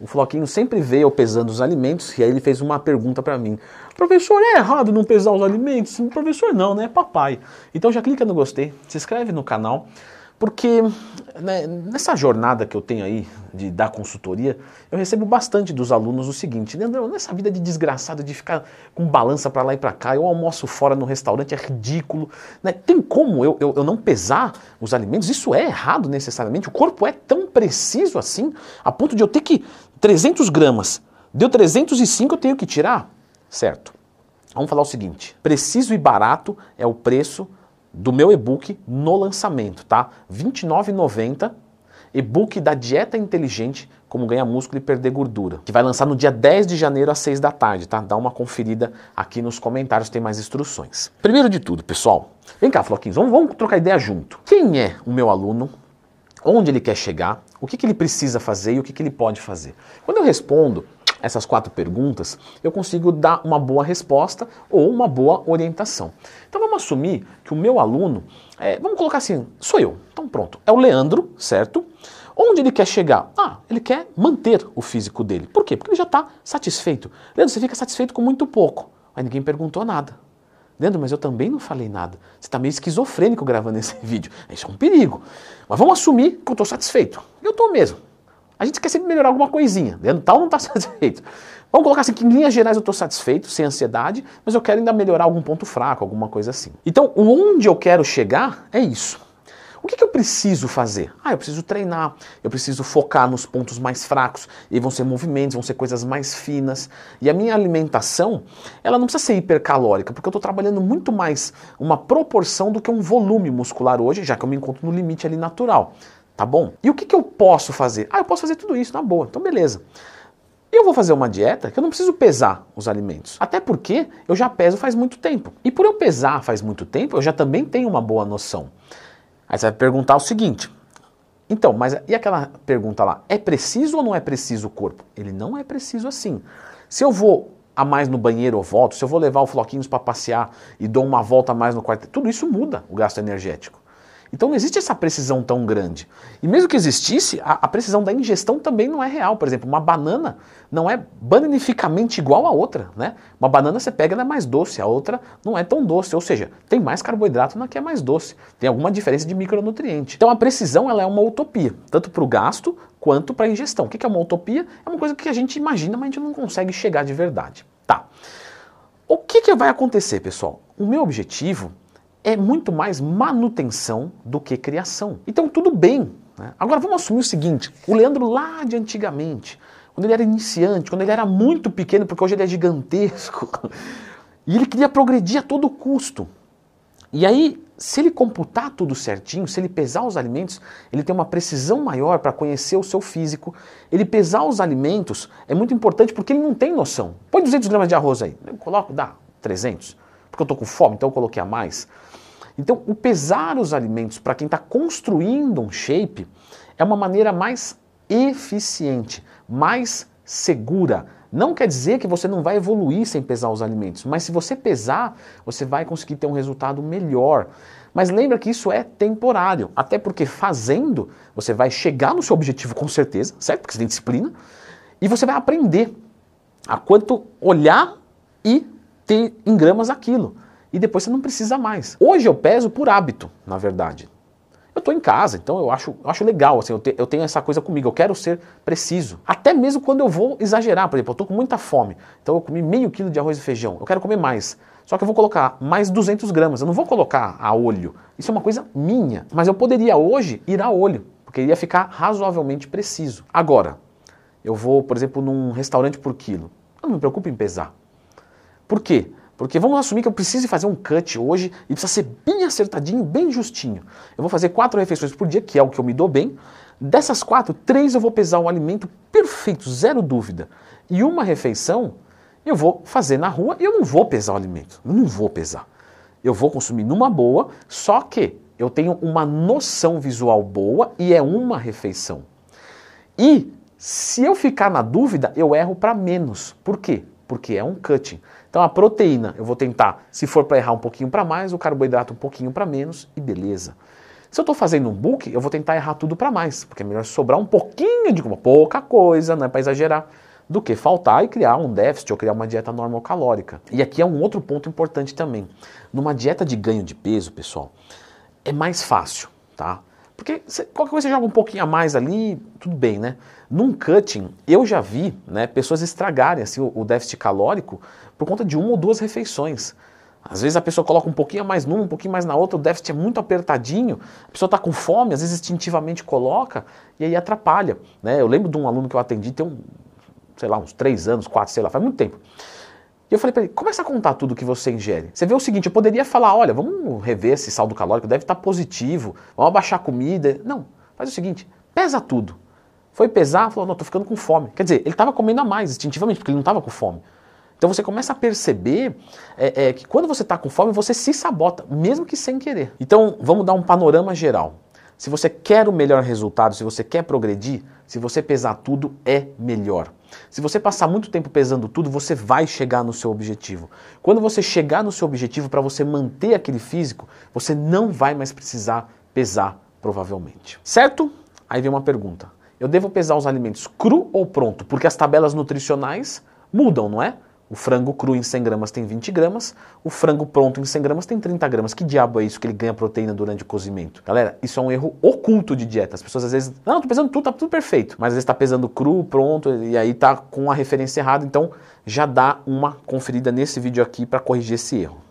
O Floquinho sempre eu pesando os alimentos e aí ele fez uma pergunta para mim. Professor, é errado não pesar os alimentos? Professor, não, né? Papai. Então já clica no gostei, se inscreve no canal, porque né, nessa jornada que eu tenho aí de dar consultoria, eu recebo bastante dos alunos o seguinte, Leandro, nessa vida de desgraçado de ficar com balança para lá e para cá, eu almoço fora no restaurante, é ridículo. Né? Tem como eu, eu, eu não pesar os alimentos? Isso é errado necessariamente? O corpo é tão preciso assim, a ponto de eu ter que 300 gramas, deu 305, eu tenho que tirar? Certo. Vamos falar o seguinte: preciso e barato é o preço do meu e-book no lançamento, tá? R$ 29,90. E-book da Dieta Inteligente, como ganhar músculo e perder gordura, que vai lançar no dia 10 de janeiro às 6 da tarde, tá? Dá uma conferida aqui nos comentários, tem mais instruções. Primeiro de tudo, pessoal, vem cá, Floquinhos, vamos, vamos trocar ideia junto. Quem é o meu aluno? Onde ele quer chegar? O que, que ele precisa fazer e o que, que ele pode fazer? Quando eu respondo essas quatro perguntas, eu consigo dar uma boa resposta ou uma boa orientação. Então vamos assumir que o meu aluno, é, vamos colocar assim, sou eu. Então pronto, é o Leandro, certo? Onde ele quer chegar? Ah, ele quer manter o físico dele. Por quê? Porque ele já está satisfeito. Leandro, você fica satisfeito com muito pouco. Aí ninguém perguntou nada. Leandro, mas eu também não falei nada. Você está meio esquizofrênico gravando esse vídeo. Isso é um perigo. Mas vamos assumir que eu estou satisfeito. Eu estou mesmo. A gente quer sempre melhorar alguma coisinha. Leandro tal não está satisfeito. Vamos colocar assim que em linhas gerais eu estou satisfeito, sem ansiedade, mas eu quero ainda melhorar algum ponto fraco, alguma coisa assim. Então, onde eu quero chegar é isso. O que, que, eu preciso fazer? Ah, eu preciso treinar, eu preciso focar nos pontos mais fracos, e vão ser movimentos, vão ser coisas mais finas. E a minha alimentação, ela não precisa ser hipercalórica, porque eu estou trabalhando muito mais uma proporção do que um volume muscular hoje, já que eu me encontro no limite ali natural. Tá bom? E o que, que eu posso fazer? Ah, eu posso fazer tudo isso, na boa. Então, beleza. Eu vou fazer uma dieta que eu não preciso pesar os alimentos. Até porque eu já peso faz muito tempo. E por eu pesar faz muito tempo, eu já também tenho uma boa noção. Aí você vai perguntar o seguinte: então, mas e aquela pergunta lá? É preciso ou não é preciso o corpo? Ele não é preciso assim. Se eu vou a mais no banheiro ou volto, se eu vou levar o Floquinhos para passear e dou uma volta a mais no quarto, tudo isso muda o gasto energético. Então não existe essa precisão tão grande. E mesmo que existisse, a, a, precisão da ingestão também não é real. Por exemplo, uma banana não é banificamente igual a outra. Né? Uma banana você pega ela é mais doce, a outra não é tão doce. Ou seja, tem mais carboidrato na que é mais doce. Tem alguma diferença de micronutriente. Então a precisão ela é uma utopia, tanto para o gasto quanto para a ingestão. O que é uma utopia? É uma coisa que a gente imagina, mas a gente não consegue chegar de verdade. Tá. O que, que vai acontecer, pessoal? O meu objetivo é muito mais manutenção do que criação. Então tudo bem. Né? Agora vamos assumir o seguinte: o Leandro lá de antigamente, quando ele era iniciante, quando ele era muito pequeno, porque hoje ele é gigantesco, e ele queria progredir a todo custo. E aí, se ele computar tudo certinho, se ele pesar os alimentos, ele tem uma precisão maior para conhecer o seu físico. Ele pesar os alimentos é muito importante porque ele não tem noção. Põe 200 gramas de arroz aí. Eu coloco, dá 300. Porque eu estou com fome, então eu coloquei a mais. Então, o pesar os alimentos para quem está construindo um shape é uma maneira mais eficiente, mais segura. Não quer dizer que você não vai evoluir sem pesar os alimentos, mas se você pesar, você vai conseguir ter um resultado melhor. Mas lembra que isso é temporário, até porque fazendo, você vai chegar no seu objetivo com certeza, certo? Porque você tem disciplina, e você vai aprender a quanto olhar e ter em gramas aquilo e depois você não precisa mais. Hoje eu peso por hábito, na verdade. Eu estou em casa, então eu acho, eu acho legal, assim, eu, te, eu, tenho essa coisa comigo, eu quero ser preciso. Até mesmo quando eu vou exagerar, por exemplo, eu estou com muita fome, então eu comi meio quilo de arroz e feijão, eu quero comer mais. Só que eu vou colocar mais 200 gramas, eu não vou colocar a olho. Isso é uma coisa minha. Mas eu poderia hoje ir a olho, porque ia ficar razoavelmente preciso. Agora, eu vou, por exemplo, num restaurante por quilo. Eu não me preocupo em pesar. Por quê? Porque vamos assumir que eu preciso fazer um cut hoje e precisa ser bem acertadinho, bem justinho. Eu vou fazer quatro refeições por dia, que é o que eu me dou bem. Dessas quatro, três eu vou pesar o alimento perfeito, zero dúvida. E uma refeição eu vou fazer na rua e eu não vou pesar o alimento. Eu não vou pesar. Eu vou consumir numa boa, só que eu tenho uma noção visual boa e é uma refeição. E se eu ficar na dúvida, eu erro para menos. Por quê? Porque é um cutting. Então a proteína, eu vou tentar, se for para errar um pouquinho para mais, o carboidrato um pouquinho para menos e beleza. Se eu estou fazendo um book, eu vou tentar errar tudo para mais, porque é melhor sobrar um pouquinho de uma pouca coisa, não é para exagerar, do que faltar e criar um déficit ou criar uma dieta normocalórica. E aqui é um outro ponto importante também. Numa dieta de ganho de peso, pessoal, é mais fácil, tá? Porque qualquer coisa você joga um pouquinho a mais ali, tudo bem, né? Num cutting, eu já vi né, pessoas estragarem assim, o, o déficit calórico por conta de uma ou duas refeições. Às vezes a pessoa coloca um pouquinho mais numa, um pouquinho mais na outra, o déficit é muito apertadinho, a pessoa está com fome, às vezes instintivamente coloca e aí atrapalha. Né? Eu lembro de um aluno que eu atendi, tem um, sei lá, uns três anos, quatro, sei lá, faz muito tempo. E eu falei para ele, começa a contar tudo que você ingere. Você vê o seguinte, eu poderia falar, olha, vamos rever esse saldo calórico, deve estar tá positivo, vamos abaixar a comida. Não, faz o seguinte, pesa tudo. Foi pesar, falou, não, estou ficando com fome. Quer dizer, ele estava comendo a mais, instintivamente, porque ele não estava com fome. Então você começa a perceber é, é, que quando você está com fome, você se sabota, mesmo que sem querer. Então vamos dar um panorama geral. Se você quer o melhor resultado, se você quer progredir, se você pesar tudo, é melhor. Se você passar muito tempo pesando tudo, você vai chegar no seu objetivo. Quando você chegar no seu objetivo para você manter aquele físico, você não vai mais precisar pesar, provavelmente. Certo? Aí vem uma pergunta. Eu devo pesar os alimentos cru ou pronto? Porque as tabelas nutricionais mudam, não é? O frango cru em 100 gramas tem 20 gramas, o frango pronto em 100 gramas tem 30 gramas. Que diabo é isso que ele ganha proteína durante o cozimento? Galera, isso é um erro oculto de dieta. As pessoas às vezes, não, tô pesando tudo, tá tudo perfeito. Mas às vezes tá pesando cru, pronto, e aí tá com a referência errada. Então já dá uma conferida nesse vídeo aqui para corrigir esse erro.